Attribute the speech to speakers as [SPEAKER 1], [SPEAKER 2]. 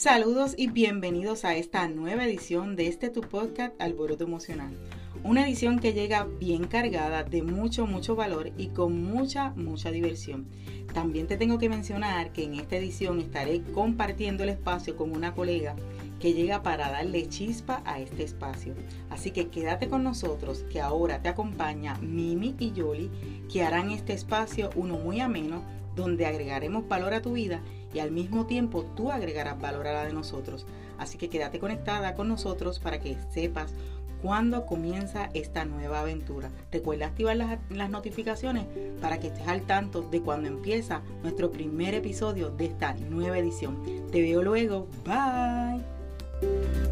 [SPEAKER 1] Saludos y bienvenidos a esta nueva edición de este tu podcast Alboroto Emocional. Una edición que llega bien cargada de mucho, mucho valor y con mucha, mucha diversión. También te tengo que mencionar que en esta edición estaré compartiendo el espacio con una colega que llega para darle chispa a este espacio. Así que quédate con nosotros que ahora te acompaña Mimi y Yoli que harán este espacio uno muy ameno donde agregaremos valor a tu vida y al mismo tiempo tú agregarás valor a la de nosotros. Así que quédate conectada con nosotros para que sepas cuándo comienza esta nueva aventura. Recuerda activar las, las, notificaciones para que estés al tanto de cuando empieza nuestro primer episodio de esta nueva edición. Te veo luego. Bye.